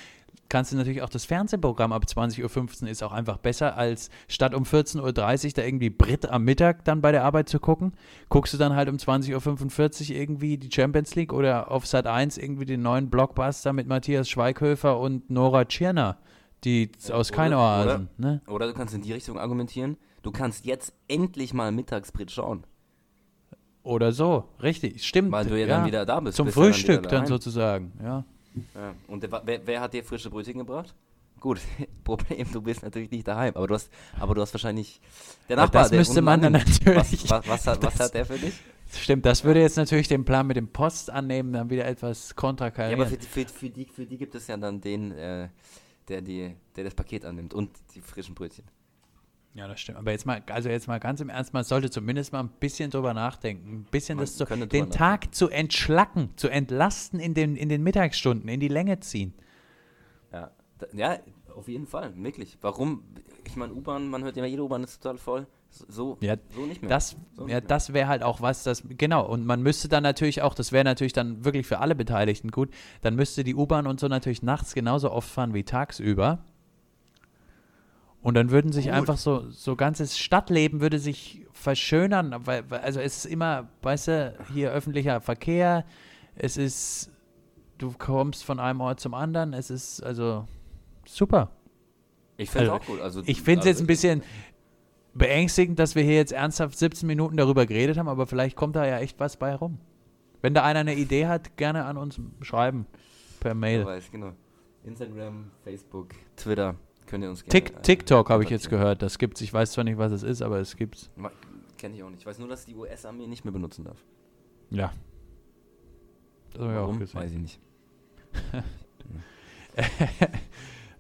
kannst du natürlich auch das Fernsehprogramm ab 20.15 Uhr ist auch einfach besser, als statt um 14.30 Uhr da irgendwie Brit am Mittag dann bei der Arbeit zu gucken. Guckst du dann halt um 20.45 Uhr irgendwie die Champions League oder auf Sat 1 irgendwie den neuen Blockbuster mit Matthias Schweighöfer und Nora Tschirner, die ja, aus keine Oasen. Oder, ne? oder du kannst in die Richtung argumentieren, du kannst jetzt endlich mal Mittagsbrit schauen. Oder so, richtig, stimmt. Weil du ja, ja dann wieder da bist. Zum Frühstück dann, dann sozusagen, ja. Ja. Und wer, wer, hat dir frische Brötchen gebracht? Gut, Problem, du bist natürlich nicht daheim, aber du hast, aber du hast wahrscheinlich der Nachbar. Das müsste man dann natürlich. Was, was, was, hat, was hat der für dich? Stimmt, das würde jetzt natürlich den Plan mit dem Post annehmen, dann wieder etwas kontrakarieren. Ja, aber für, für, für, die, für die gibt es ja dann den, äh, der, die, der das Paket annimmt und die frischen Brötchen. Ja, das stimmt. Aber jetzt mal, also jetzt mal ganz im Ernst, man sollte zumindest mal ein bisschen drüber nachdenken. Ein bisschen man das zu, den Tag zu entschlacken, zu entlasten in den, in den Mittagsstunden, in die Länge ziehen. Ja, ja auf jeden Fall, wirklich. Warum? Ich meine, U-Bahn, man hört immer, jede U-Bahn ist total voll. So, ja, so nicht mehr. Das, so ja, das wäre halt auch was, das, genau. Und man müsste dann natürlich auch, das wäre natürlich dann wirklich für alle Beteiligten gut, dann müsste die U-Bahn und so natürlich nachts genauso oft fahren wie tagsüber. Und dann würden sich Gut. einfach so, so ganzes Stadtleben würde sich verschönern, weil, also es ist immer, weißt du, hier öffentlicher Verkehr, es ist, du kommst von einem Ort zum anderen, es ist also super. Ich finde es also, auch gut. Also, ich finde es also jetzt ein bisschen beängstigend, dass wir hier jetzt ernsthaft 17 Minuten darüber geredet haben, aber vielleicht kommt da ja echt was bei rum. Wenn da einer eine Idee hat, gerne an uns schreiben. Per Mail. Weiß, genau. Instagram, Facebook, Twitter. Könnt ihr uns gerne, Tick, TikTok habe ich jetzt gehört. Das gibt's. Ich weiß zwar nicht, was es ist, aber es gibt's. Kenne ich auch nicht. Ich weiß nur, dass die US-Armee nicht mehr benutzen darf. Ja. Das habe ich auch gesehen. Weiß ich nicht.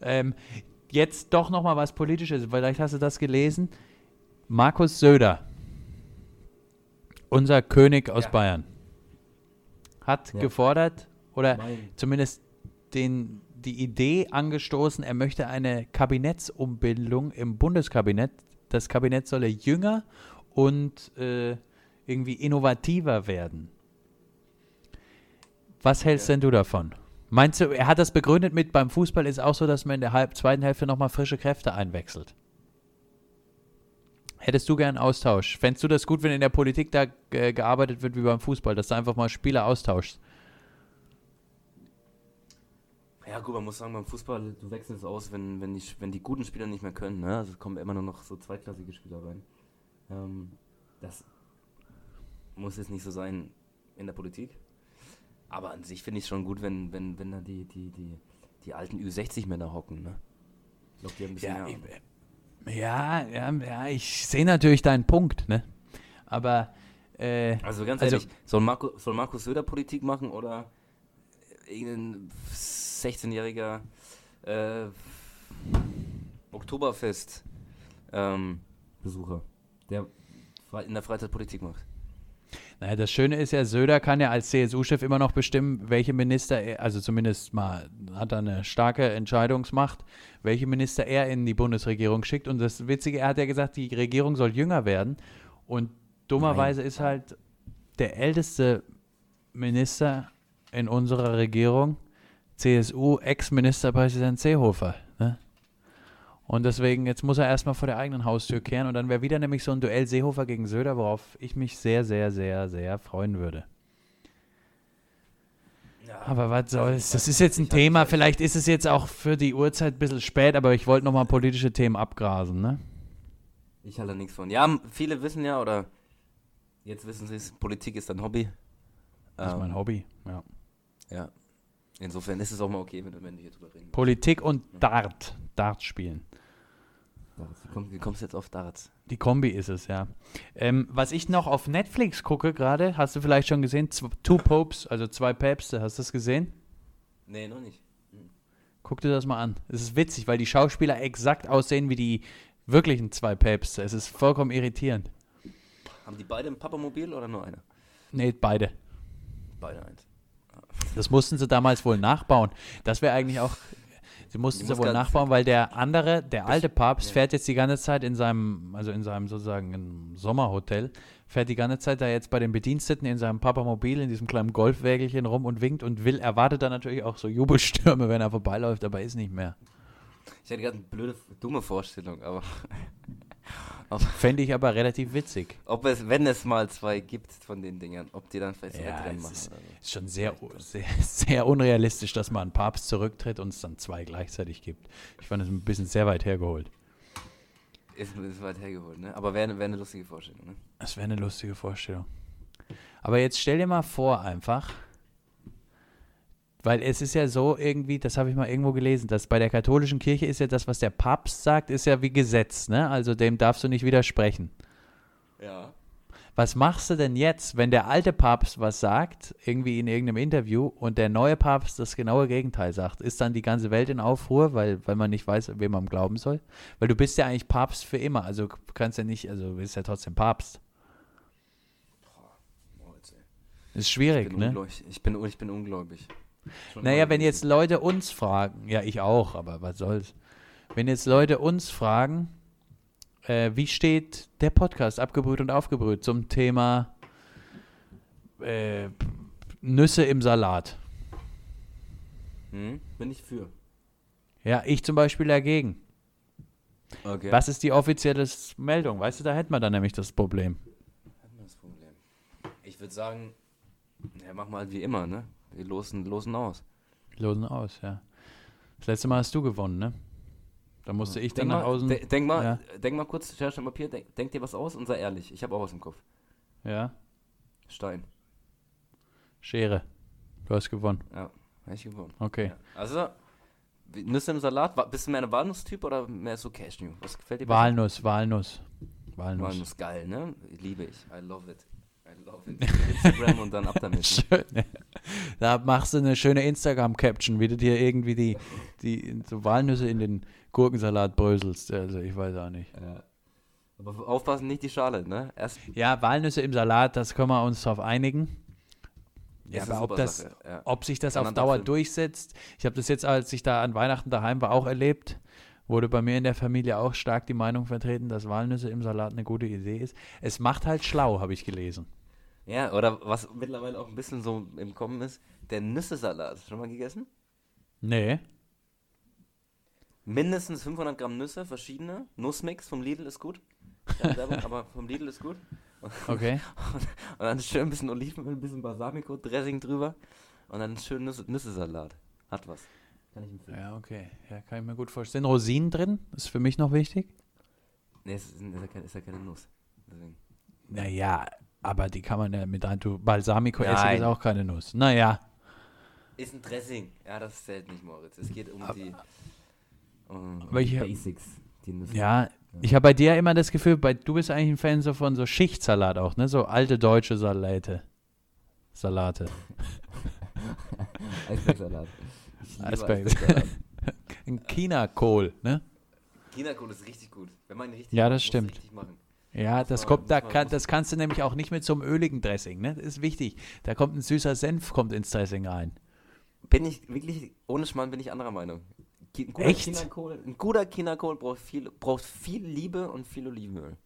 ähm, jetzt doch noch mal was Politisches. Vielleicht hast du das gelesen. Markus Söder, unser König aus ja. Bayern, hat ja. gefordert oder mein. zumindest den die Idee angestoßen, er möchte eine Kabinettsumbildung im Bundeskabinett. Das Kabinett solle jünger und äh, irgendwie innovativer werden. Was hältst ja. denn du davon? Meinst du, er hat das begründet mit, beim Fußball ist auch so, dass man in der halb, zweiten Hälfte nochmal frische Kräfte einwechselt? Hättest du gern Austausch? Fändest du das gut, wenn in der Politik da äh, gearbeitet wird wie beim Fußball, dass du einfach mal Spieler austauschst? Ja, gut, man muss sagen, beim Fußball, du wechselst aus, wenn, wenn, die, wenn die guten Spieler nicht mehr können. Ne? Also es kommen immer nur noch so zweiklassige Spieler rein. Ähm, das muss jetzt nicht so sein in der Politik. Aber an sich finde ich es schon gut, wenn, wenn, wenn da die, die, die, die alten Ü60-Männer hocken. Ne? Haben ein bisschen ja. Ich, ja, ja, ja, ich sehe natürlich deinen Punkt, ne? Aber. Äh, also ganz also, ehrlich, soll, Marco, soll Markus Söder Politik machen oder irgendein 16-jähriger äh, Oktoberfest-Besucher, ähm, der in der Freizeit Politik macht. Naja, das Schöne ist ja, Söder kann ja als CSU-Chef immer noch bestimmen, welche Minister, er, also zumindest mal hat er eine starke Entscheidungsmacht, welche Minister er in die Bundesregierung schickt. Und das Witzige, er hat ja gesagt, die Regierung soll jünger werden. Und dummerweise Nein. ist halt der älteste Minister in unserer Regierung CSU-Ex-Ministerpräsident Seehofer. Ne? Und deswegen, jetzt muss er erstmal vor der eigenen Haustür kehren und dann wäre wieder nämlich so ein Duell Seehofer gegen Söder, worauf ich mich sehr, sehr, sehr, sehr freuen würde. Ja, aber was soll's? Das ist jetzt ein Thema. Vielleicht ist es jetzt auch für die Uhrzeit ein bisschen spät, aber ich wollte nochmal politische Themen abgrasen, ne? Ich halte nichts von. Ja, viele wissen ja, oder jetzt wissen sie es, Politik ist ein Hobby. Das ist ähm, mein Hobby, ja. Ja. Insofern ist es auch mal okay, wenn wir hier drüber reden. Politik und Dart. Dart spielen. Wie kommst du jetzt auf Darts? Die Kombi ist es, ja. Ähm, was ich noch auf Netflix gucke gerade, hast du vielleicht schon gesehen? Two Popes, also zwei Päpste. Hast du das gesehen? Nee, noch nicht. Hm. Guck dir das mal an. Es ist witzig, weil die Schauspieler exakt aussehen wie die wirklichen zwei Päpste. Es ist vollkommen irritierend. Haben die beide ein Papamobil oder nur einer? Nee, beide. Beide eins. Das mussten sie damals wohl nachbauen. Das wäre eigentlich auch Sie mussten sie wohl nachbauen, weil der andere, der alte Papst, ja. fährt jetzt die ganze Zeit in seinem, also in seinem sozusagen Sommerhotel, fährt die ganze Zeit da jetzt bei den Bediensteten in seinem Papamobil, in diesem kleinen Golfwägelchen rum und winkt und will, erwartet dann natürlich auch so Jubelstürme, wenn er vorbeiläuft, aber ist nicht mehr. Ich hätte gerade eine blöde, dumme Vorstellung, aber Fände ich aber relativ witzig. Ob es, wenn es mal zwei gibt von den Dingern, ob die dann vielleicht ja, Rennen machen. Ist, ist schon sehr, sehr, sehr unrealistisch, dass mal ein Papst zurücktritt und es dann zwei gleichzeitig gibt. Ich fand es ein bisschen sehr weit hergeholt. Ist, ist weit hergeholt, ne? Aber wäre wär eine lustige Vorstellung, ne? Das wäre eine lustige Vorstellung. Aber jetzt stell dir mal vor, einfach, weil es ist ja so irgendwie, das habe ich mal irgendwo gelesen, dass bei der katholischen Kirche ist ja das, was der Papst sagt, ist ja wie Gesetz, ne? Also dem darfst du nicht widersprechen. Ja. Was machst du denn jetzt, wenn der alte Papst was sagt, irgendwie in irgendeinem Interview, und der neue Papst das genaue Gegenteil sagt? Ist dann die ganze Welt in Aufruhr, weil, weil man nicht weiß, wem man glauben soll? Weil du bist ja eigentlich Papst für immer, also kannst ja nicht, also du bist ja trotzdem Papst. Boah, ist schwierig, ich ne? Ich bin, ich bin ungläubig. Schon naja, wenn jetzt Leute uns fragen, ja, ich auch, aber was soll's. Wenn jetzt Leute uns fragen, äh, wie steht der Podcast Abgebrüht und Aufgebrüht zum Thema äh, Nüsse im Salat? Hm, bin ich für. Ja, ich zum Beispiel dagegen. Okay. Was ist die offizielle Meldung? Weißt du, da hätten wir dann nämlich das Problem. Hätten wir das Problem. Ich würde sagen, ja, mach mal wie immer, ne? Wir losen, losen aus. Losen aus, ja. Das letzte Mal hast du gewonnen, ne? Da musste ich dann denk nach außen. De denk mal, ja. denk mal kurz, Scherz Papier, denk, denk, dir was aus und sei ehrlich. Ich habe auch was im Kopf. Ja. Stein. Schere. Du hast gewonnen. Ja, habe ich gewonnen. Okay. Ja. Also, Nüsse im Salat, bist du mehr ein Walnuss-Typ oder mehr so Cashew? Was gefällt dir besser? Walnuss, Walnuss. Walnuss. Walnuss, geil, ne? Liebe ich. I love it. Instagram und dann ab damit. Schön, ja. Da machst du eine schöne Instagram-Caption, wie du dir irgendwie die, die so Walnüsse in den Gurkensalat bröselst. Also ich weiß auch nicht. Ja. Aber aufpassen, nicht die Schale, ne? Erst ja, Walnüsse im Salat, das können wir uns darauf einigen. Ja, aber ob, das, ja. ob sich das auf Dauer durchsetzt, ich habe das jetzt, als ich da an Weihnachten daheim war, auch erlebt. Wurde bei mir in der Familie auch stark die Meinung vertreten, dass Walnüsse im Salat eine gute Idee ist. Es macht halt schlau, habe ich gelesen. Ja, oder was mittlerweile auch ein bisschen so im Kommen ist, der Nüsse-Salat. Schon mal gegessen? Nee. Mindestens 500 Gramm Nüsse, verschiedene. Nussmix vom Lidl ist gut. Werbung, aber vom Lidl ist gut. Okay. Und, und, dann schön ein bisschen Olivenöl, ein bisschen Balsamico, Dressing drüber. Und dann schön Nüsse, Nüsse-Salat. Hat was. Kann ich empfehlen. Ja, okay. Ja, kann ich mir gut vorstellen. Sind Rosinen drin? Ist für mich noch wichtig. Nee, es ist, ist, ja, ist ja keine Nuss. Deswegen. Naja, aber die kann man ja mit rein tun. Balsamico Essig ist auch keine Nuss. Naja. Ist ein Dressing. Ja, das zählt nicht, Moritz. Es geht um aber, die um welche, Basics. Die ja, ja, ich habe bei dir immer das Gefühl, bei, du bist eigentlich ein Fan so von so Schichtsalat auch, ne? So alte deutsche Salate. Salate. Eisbergsalat. Eisbergsalat. ein China-Kohl, ne? China-Kohl ist richtig gut. Wenn man richtig ja, das stimmt. Richtig machen. Ja, das kommt, da kann, das kannst du nämlich auch nicht mit so einem öligen Dressing, ne? Das ist wichtig. Da kommt ein süßer Senf kommt ins Dressing rein. Bin ich wirklich, ohne Schmarrn bin ich anderer Meinung. Ein guter Echt? Chinakohl, ein guter Chinakohl braucht viel, braucht viel Liebe und viel Olivenöl.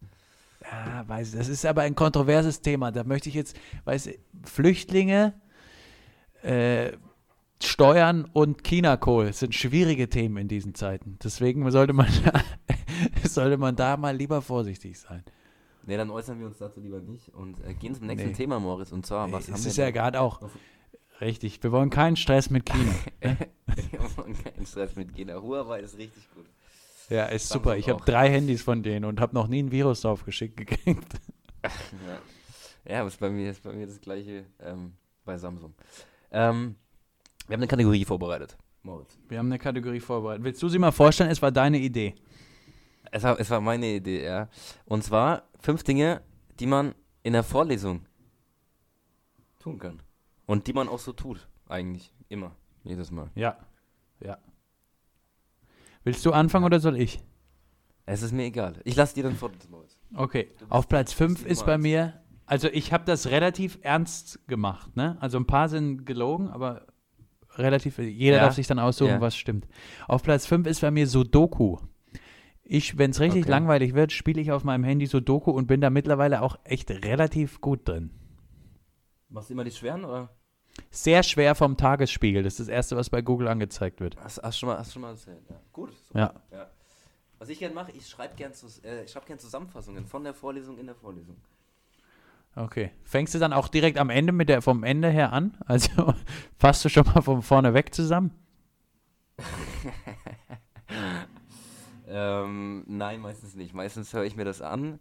Ja, weiß das ist aber ein kontroverses Thema. Da möchte ich jetzt, weiß Flüchtlinge, äh, Steuern und China-Kohl sind schwierige Themen in diesen Zeiten. Deswegen sollte man, sollte man da mal lieber vorsichtig sein. Ne, dann äußern wir uns dazu lieber nicht und äh, gehen zum nächsten nee. Thema, Moritz. Und zwar, was nee, haben es wir ist ja gerade auch richtig. Wir wollen keinen Stress mit China. ne? wir wollen keinen Stress mit China. Huawei ist richtig gut. Ja, ist Samsung super. Ich habe drei Handys von denen und habe noch nie ein Virus drauf geschickt gekriegt. ja, ja ist, bei mir, ist bei mir das gleiche ähm, bei Samsung. Ähm, wir haben eine Kategorie vorbereitet, Moritz. Wir haben eine Kategorie vorbereitet. Willst du sie mal vorstellen? Es war deine Idee. Es war, es war meine Idee, ja. Und zwar fünf Dinge, die man in der Vorlesung tun kann. Und die man auch so tut, eigentlich. Immer. Jedes Mal. Ja. Ja. Willst du anfangen oder soll ich? Es ist mir egal. Ich lasse dir dann vor. Okay. Auf Platz 5 ist bei mir, also ich habe das relativ ernst gemacht, ne? Also ein paar sind gelogen, aber relativ, jeder ja. darf sich dann aussuchen, ja. was stimmt. Auf Platz 5 ist bei mir Sudoku. Ich, wenn es richtig okay. langweilig wird, spiele ich auf meinem Handy Sudoku und bin da mittlerweile auch echt relativ gut drin. Machst du immer die schweren oder? Sehr schwer vom Tagesspiegel. Das ist das erste, was bei Google angezeigt wird. Hast, hast schon mal, hast schon mal erzählt. Ja. Gut. Super. Ja. ja. Was ich gerne mache, ich schreibe gerne äh, schreib gern Zusammenfassungen von der Vorlesung in der Vorlesung. Okay. Fängst du dann auch direkt am Ende mit der vom Ende her an? Also fasst du schon mal von vorne weg zusammen? ähm, nein, meistens nicht. Meistens höre ich mir das an.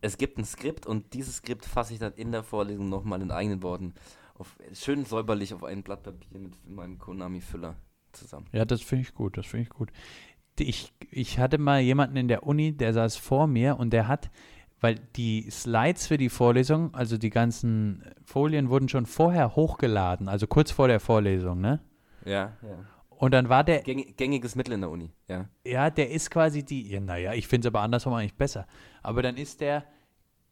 Es gibt ein Skript und dieses Skript fasse ich dann in der Vorlesung nochmal in eigenen Worten auf, schön säuberlich auf ein Blatt Papier mit meinem Konami-Füller zusammen. Ja, das finde ich gut, das finde ich gut. Ich, ich hatte mal jemanden in der Uni, der saß vor mir und der hat weil die Slides für die Vorlesung, also die ganzen Folien wurden schon vorher hochgeladen, also kurz vor der Vorlesung, ne? Ja, ja. Und dann war der. gängiges Mittel in der Uni, ja. Ja, der ist quasi die. Ja, naja, ich finde es aber andersrum eigentlich besser. Aber dann ist der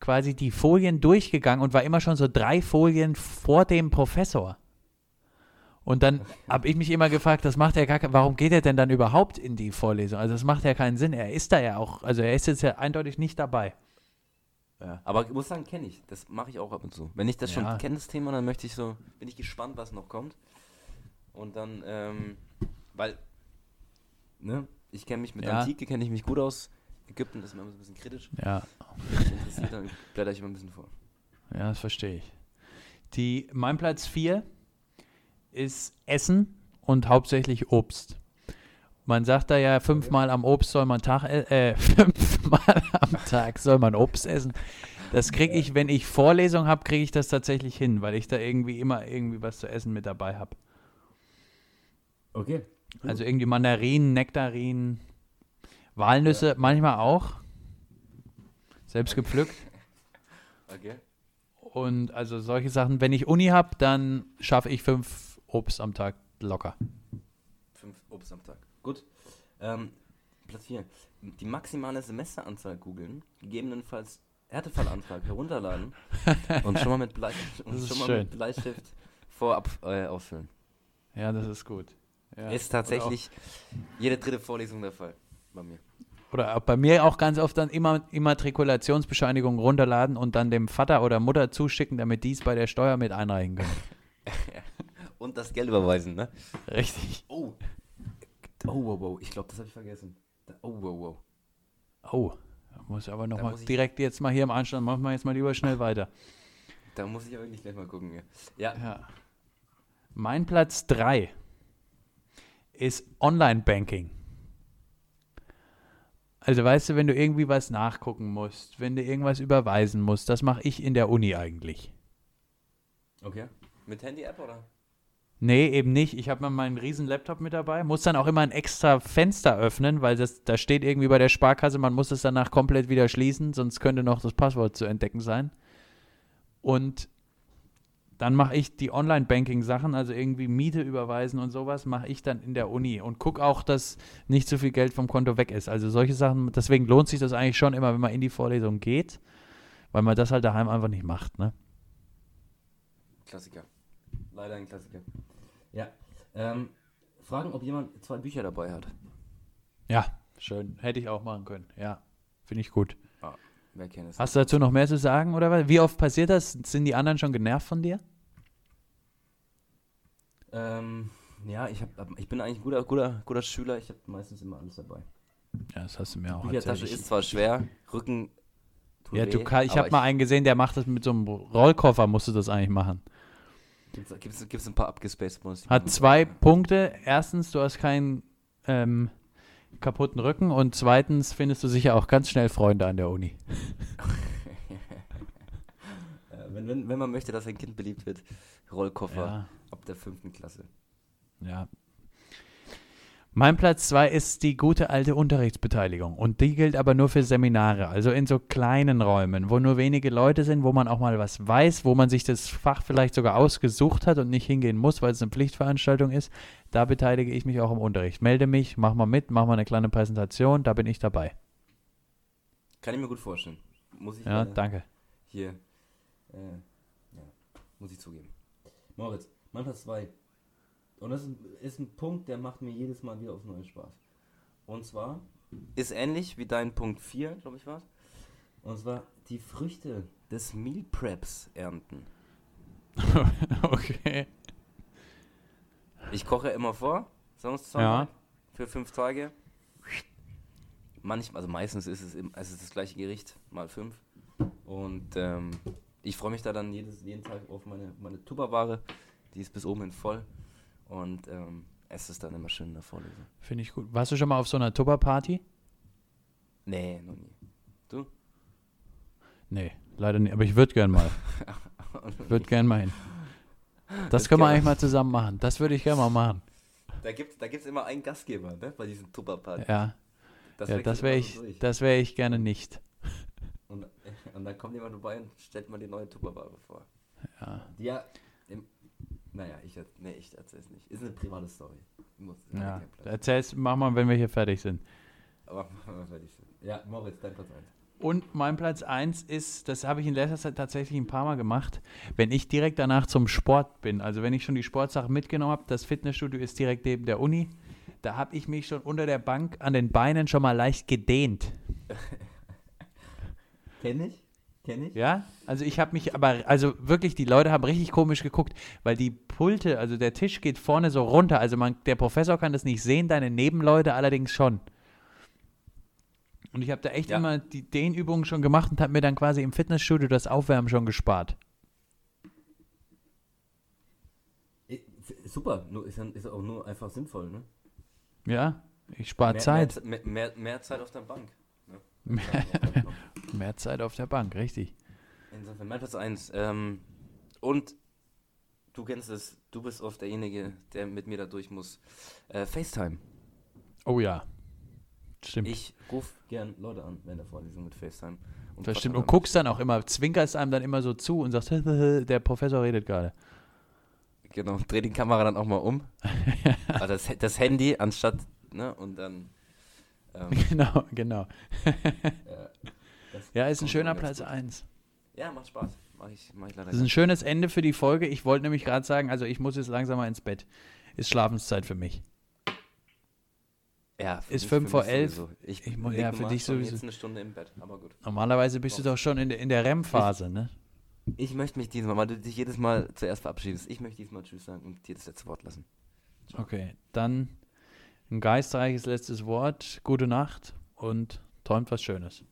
quasi die Folien durchgegangen und war immer schon so drei Folien vor dem Professor. Und dann habe ich mich immer gefragt, das macht er gar warum geht er denn dann überhaupt in die Vorlesung? Also das macht ja keinen Sinn. Er ist da ja auch, also er ist jetzt ja eindeutig nicht dabei. Ja. Aber ich muss sagen, kenne ich. Das mache ich auch ab und zu. Wenn ich das ja. schon kenne, das Thema, dann möchte ich so, bin ich gespannt, was noch kommt. Und dann, ähm, weil, ne, ich kenne mich mit ja. Antike, kenne ich mich gut aus. Ägypten ist immer so ein bisschen kritisch. Ja. Wenn mich interessiert, dann blätter ich immer ein bisschen vor. Ja, das verstehe ich. Die, mein Platz 4 ist Essen und hauptsächlich Obst. Man sagt da ja, fünfmal am Obst soll man Tag, äh, äh fünfmal am Tag soll man Obst essen. Das kriege ich, wenn ich Vorlesung habe, kriege ich das tatsächlich hin, weil ich da irgendwie immer irgendwie was zu essen mit dabei habe. Okay. Also irgendwie Mandarinen, Nektarinen, Walnüsse, ja. manchmal auch. Selbst gepflückt. Okay. Und also solche Sachen, wenn ich Uni habe, dann schaffe ich fünf Obst am Tag locker. Fünf Obst am Tag. Gut. Ähm, Platz 4. Die maximale Semesteranzahl googeln, gegebenenfalls Härtefallantrag herunterladen und schon mal mit, Blei und schon mal mit Bleistift vorab äh, ausfüllen. Ja, das ist gut. Ja. Ist tatsächlich jede dritte Vorlesung der Fall bei mir. Oder bei mir auch ganz oft dann immer Immatrikulationsbescheinigung runterladen und dann dem Vater oder Mutter zuschicken, damit die es bei der Steuer mit einreichen können. und das Geld überweisen, ne? Richtig. Oh, Oh, wow, wow. Ich glaube, das habe ich vergessen. Oh, wow, wow. Oh, da muss ich aber nochmal direkt jetzt mal hier im Anstand, machen wir jetzt mal lieber schnell weiter. Da muss ich aber wirklich gleich mal gucken. Ja. ja. Mein Platz 3 ist Online-Banking. Also weißt du, wenn du irgendwie was nachgucken musst, wenn du irgendwas überweisen musst, das mache ich in der Uni eigentlich. Okay. Mit Handy-App oder? Nee, eben nicht. Ich habe mal meinen riesen Laptop mit dabei, muss dann auch immer ein extra Fenster öffnen, weil das, da steht irgendwie bei der Sparkasse, man muss es danach komplett wieder schließen, sonst könnte noch das Passwort zu entdecken sein. Und dann mache ich die Online-Banking-Sachen, also irgendwie Miete überweisen und sowas, mache ich dann in der Uni und gucke auch, dass nicht so viel Geld vom Konto weg ist. Also solche Sachen, deswegen lohnt sich das eigentlich schon immer, wenn man in die Vorlesung geht, weil man das halt daheim einfach nicht macht, ne? Klassiker. Leider ein Klassiker. Ja. Ähm, fragen, ob jemand zwei Bücher dabei hat. Ja, schön. Hätte ich auch machen können. Ja, finde ich gut. Ah, wer kennt es? Hast du dazu noch mehr zu sagen oder Wie oft passiert das? Sind die anderen schon genervt von dir? Ähm, ja, ich, hab, ich bin eigentlich ein guter, guter, guter Schüler. Ich habe meistens immer alles dabei. Ja, das hast du mir auch Die Tasche ist zwar schwer, Rücken tut Ja, du kann, ich habe mal einen gesehen, der macht das mit so einem Rollkoffer, musst du das eigentlich machen. Gibt es ein paar abgespaced Bonus? Hat zwei Punkte. Erstens, du hast keinen ähm, kaputten Rücken und zweitens findest du sicher auch ganz schnell Freunde an der Uni. wenn, wenn, wenn man möchte, dass ein Kind beliebt wird, Rollkoffer ja. ab der fünften Klasse. Ja. Mein Platz 2 ist die gute alte Unterrichtsbeteiligung. Und die gilt aber nur für Seminare, also in so kleinen Räumen, wo nur wenige Leute sind, wo man auch mal was weiß, wo man sich das Fach vielleicht sogar ausgesucht hat und nicht hingehen muss, weil es eine Pflichtveranstaltung ist. Da beteilige ich mich auch im Unterricht. Melde mich, mach mal mit, mach mal eine kleine Präsentation, da bin ich dabei. Kann ich mir gut vorstellen. Muss ich ja, danke. Hier, äh, ja, muss ich zugeben. Moritz, mein Platz 2 und das ist ein Punkt, der macht mir jedes Mal wieder aufs neue Spaß. Und zwar ist ähnlich wie dein Punkt 4, glaube ich, war Und zwar die Früchte des Meal Preps ernten. okay. Ich koche immer vor, sonst ja. für fünf Tage. Manchmal, also meistens ist es, im, es ist das gleiche Gericht, mal fünf. Und ähm, ich freue mich da dann jedes, jeden Tag auf meine, meine Tupperware. Die ist bis oben hin voll. Und ähm, es ist dann immer schön in der Vorlesung. Finde ich gut. Warst du schon mal auf so einer Tupper-Party? Nee, noch nie. Du? Nee, leider nicht. Aber ich würde gern mal. ich würde gern mal hin. Das, das können wir eigentlich mal zusammen machen. Das würde ich gerne mal machen. Da gibt es da gibt's immer einen Gastgeber, ne? Bei diesen Tupper-Partys. Ja. Das, ja, das wäre ich, wär ich gerne nicht. Und, und, dann kommt jemand vorbei und stellt mal die neue Tupperware vor. Ja. Die ja naja, ich, nee, ich erzähl's nicht. Ist eine private Story. Muss, ja, erzähl's, mach mal, wenn wir hier fertig sind. Aber wenn wir fertig sind. Ja, Moritz, dein Platz 1. Und mein Platz 1 ist, das habe ich in letzter Zeit tatsächlich ein paar Mal gemacht, wenn ich direkt danach zum Sport bin. Also wenn ich schon die Sportsachen mitgenommen habe, das Fitnessstudio ist direkt neben der Uni, da habe ich mich schon unter der Bank an den Beinen schon mal leicht gedehnt. Kenn ich? Kenne ich. Ja, also ich habe mich, aber, also wirklich, die Leute haben richtig komisch geguckt, weil die Pulte, also der Tisch geht vorne so runter. Also man, der Professor kann das nicht sehen, deine Nebenleute allerdings schon. Und ich habe da echt ja. immer die Dehnübungen schon gemacht und habe mir dann quasi im Fitnessstudio das Aufwärmen schon gespart. Super, ist, ist auch nur einfach sinnvoll, ne? Ja, ich spare Zeit. Mehr, mehr, mehr, Zeit auf der Bank. Ne? Mehr, mehr Zeit auf der Bank, richtig. Insofern mein Platz 1. Ähm, und du kennst es, du bist oft derjenige, der mit mir da durch muss. Äh, FaceTime. Oh ja. Stimmt. Ich rufe gern Leute an während der Vorlesung mit FaceTime. Und das stimmt. Und guckst dann auch immer, zwinkerst einem dann immer so zu und sagst, der Professor redet gerade. Genau, dreh die Kamera dann auch mal um. also das, das Handy anstatt, ne, und dann. Ähm, genau, genau. ja, ja, ist ein schöner Platz 1. Ja, macht Spaß. Mach ich, mach ich das ist ein schönes Ende für die Folge. Ich wollte nämlich gerade sagen, also ich muss jetzt langsam mal ins Bett. Ist Schlafenszeit für mich. Ja, ist 5 vor 11. Ich, ich ja, für dich sowieso. jetzt eine Stunde im Bett, aber gut. Normalerweise bist du doch schon in der, in der REM-Phase, ne? Ich möchte mich diesmal, weil du dich jedes Mal zuerst verabschiedest, ich möchte diesmal Tschüss sagen und dir das letzte Wort lassen. Ciao. Okay, dann ein geistreiches letztes Wort. Gute Nacht und träumt was Schönes.